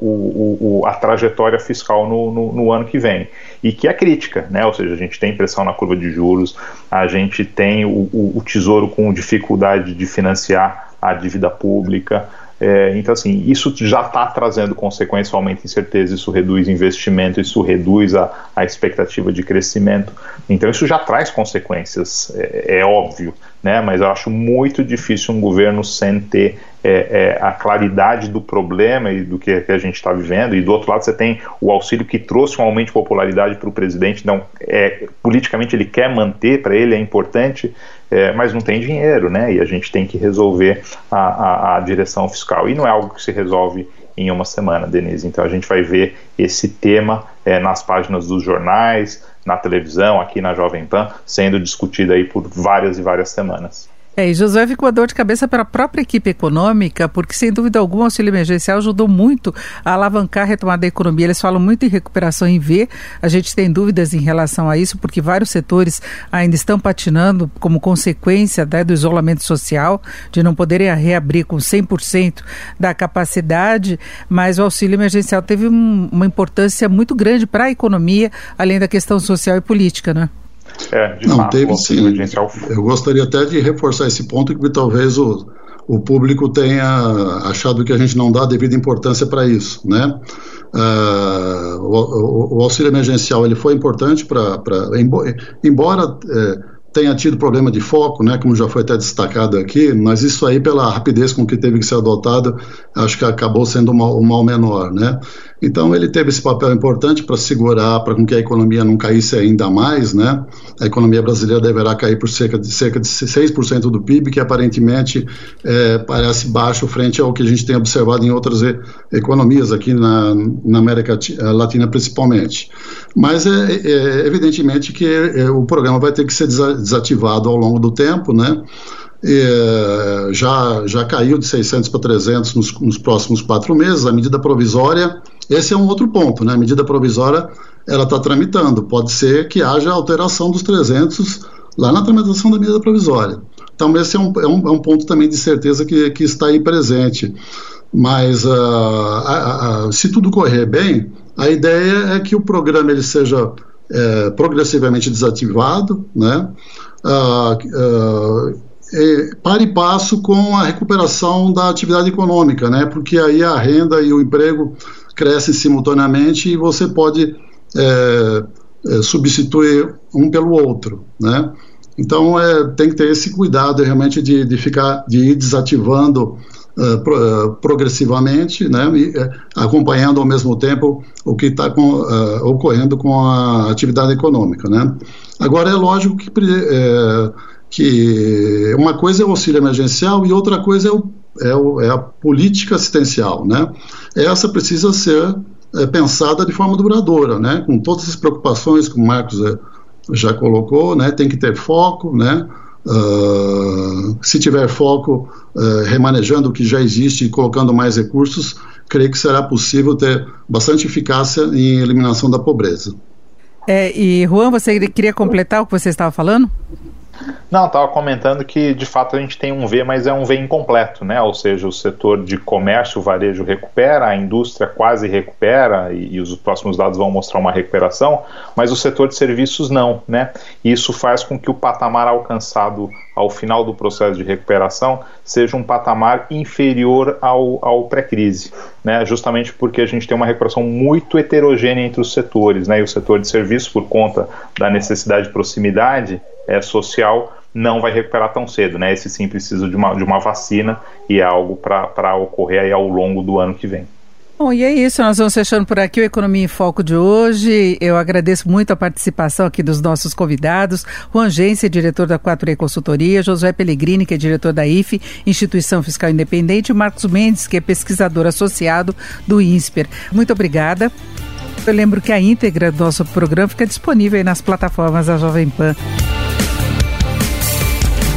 o, o, a trajetória fiscal no, no, no, ano que vem. E que é crítica, né? ou seja, a gente tem pressão na curva de juros, a gente tem o, tesouro com dificuldade de financiar a dívida pública, é, então, assim, isso já está trazendo consequências, aumenta incerteza, isso reduz investimento, isso reduz a, a expectativa de crescimento. Então, isso já traz consequências, é, é óbvio, né? mas eu acho muito difícil um governo sem ter é, é, a claridade do problema e do que, que a gente está vivendo, e do outro lado você tem o auxílio que trouxe um aumento de popularidade para o presidente, então, é, politicamente ele quer manter, para ele é importante, é, mas não tem dinheiro, né? E a gente tem que resolver a, a, a, direção fiscal. E não é algo que se resolve em uma semana, Denise. Então a gente vai ver esse tema é, nas páginas dos jornais, na televisão, aqui na Jovem Pan, sendo discutido aí por várias e várias semanas. É, e Josué ficou a dor de cabeça para a própria equipe econômica, porque sem dúvida alguma o auxílio emergencial ajudou muito a alavancar a retomada da economia. Eles falam muito em recuperação em V, a gente tem dúvidas em relação a isso, porque vários setores ainda estão patinando como consequência né, do isolamento social, de não poderem reabrir com 100% da capacidade, mas o auxílio emergencial teve um, uma importância muito grande para a economia, além da questão social e política, né? É, Não, fato, teve sim. Eu gostaria até de reforçar esse ponto que talvez o, o público tenha achado que a gente não dá devida importância para isso, né? Uh, o, o, auxílio emergencial ele foi importante para, embora é, tenha tido problema de foco, né, como já foi até destacado aqui, mas isso aí pela rapidez com que teve que ser adotado, acho que acabou sendo um mal, um mal menor, né? Então ele teve esse papel importante para segurar, para que a economia não caísse ainda mais, né? A economia brasileira deverá cair por cerca de, cerca de 6% do PIB, que aparentemente é, parece baixo frente ao que a gente tem observado em outras economias aqui na, na, América Latina principalmente. Mas é, é evidentemente que é, o programa vai ter que ser desativado ao longo do tempo, né? É, já, já caiu de 600 para 300 nos, nos, próximos quatro meses. A medida provisória, esse é um outro ponto, né? A medida provisória, ela está tramitando. Pode ser que haja alteração dos 300 lá na tramitação da medida provisória. Então, esse é um, é um, é um ponto também de certeza que, que está aí presente. Mas, uh, a, a, se tudo correr bem, a ideia é que o programa ele seja é, progressivamente desativado, né? Uh, uh, é, para e passo com a recuperação da atividade econômica, né? Porque aí a renda e o emprego crescem simultaneamente e você pode é, é, substituir um pelo outro, né? Então é, tem que ter esse cuidado realmente de, de ficar de ir desativando uh, pro, uh, progressivamente, né, e, uh, acompanhando ao mesmo tempo o que está ocorrendo com a atividade econômica, né. Agora é lógico que, que uma coisa é o auxílio emergencial e outra coisa é, o, é, o, é a política assistencial, né. Essa precisa ser pensada de forma duradoura, né, com todas as preocupações que o Marcos já colocou, né, tem que ter foco, né, uh, se tiver foco uh, remanejando o que já existe e colocando mais recursos, creio que será possível ter bastante eficácia em eliminação da pobreza. É, e Juan, você queria completar o que você estava falando? Não, estava comentando que de fato a gente tem um V, mas é um V incompleto, né? Ou seja, o setor de comércio, varejo recupera, a indústria quase recupera e, e, os próximos dados vão mostrar uma recuperação, mas o setor de serviços não, né? E isso faz com que o patamar alcançado ao final do processo de recuperação seja um patamar inferior ao, ao pré-crise, né? Justamente porque a gente tem uma recuperação muito heterogênea entre os setores, né? E o setor de serviços, por conta da necessidade de proximidade, é, social não vai recuperar tão cedo, né? Esse sim precisa de uma, de uma vacina e é algo para ocorrer aí ao longo do ano que vem. Bom, e é isso, nós vamos fechando por aqui o Economia em Foco de hoje. Eu agradeço muito a participação aqui dos nossos convidados. Juan Gência, diretor da 4E Consultoria, Josué Pellegrini, que é diretor da IFE, Instituição Fiscal Independente, e Marcos Mendes, que é pesquisador associado do INSPER. Muito obrigada. Eu lembro que a íntegra do nosso programa fica disponível nas plataformas da Jovem Pan.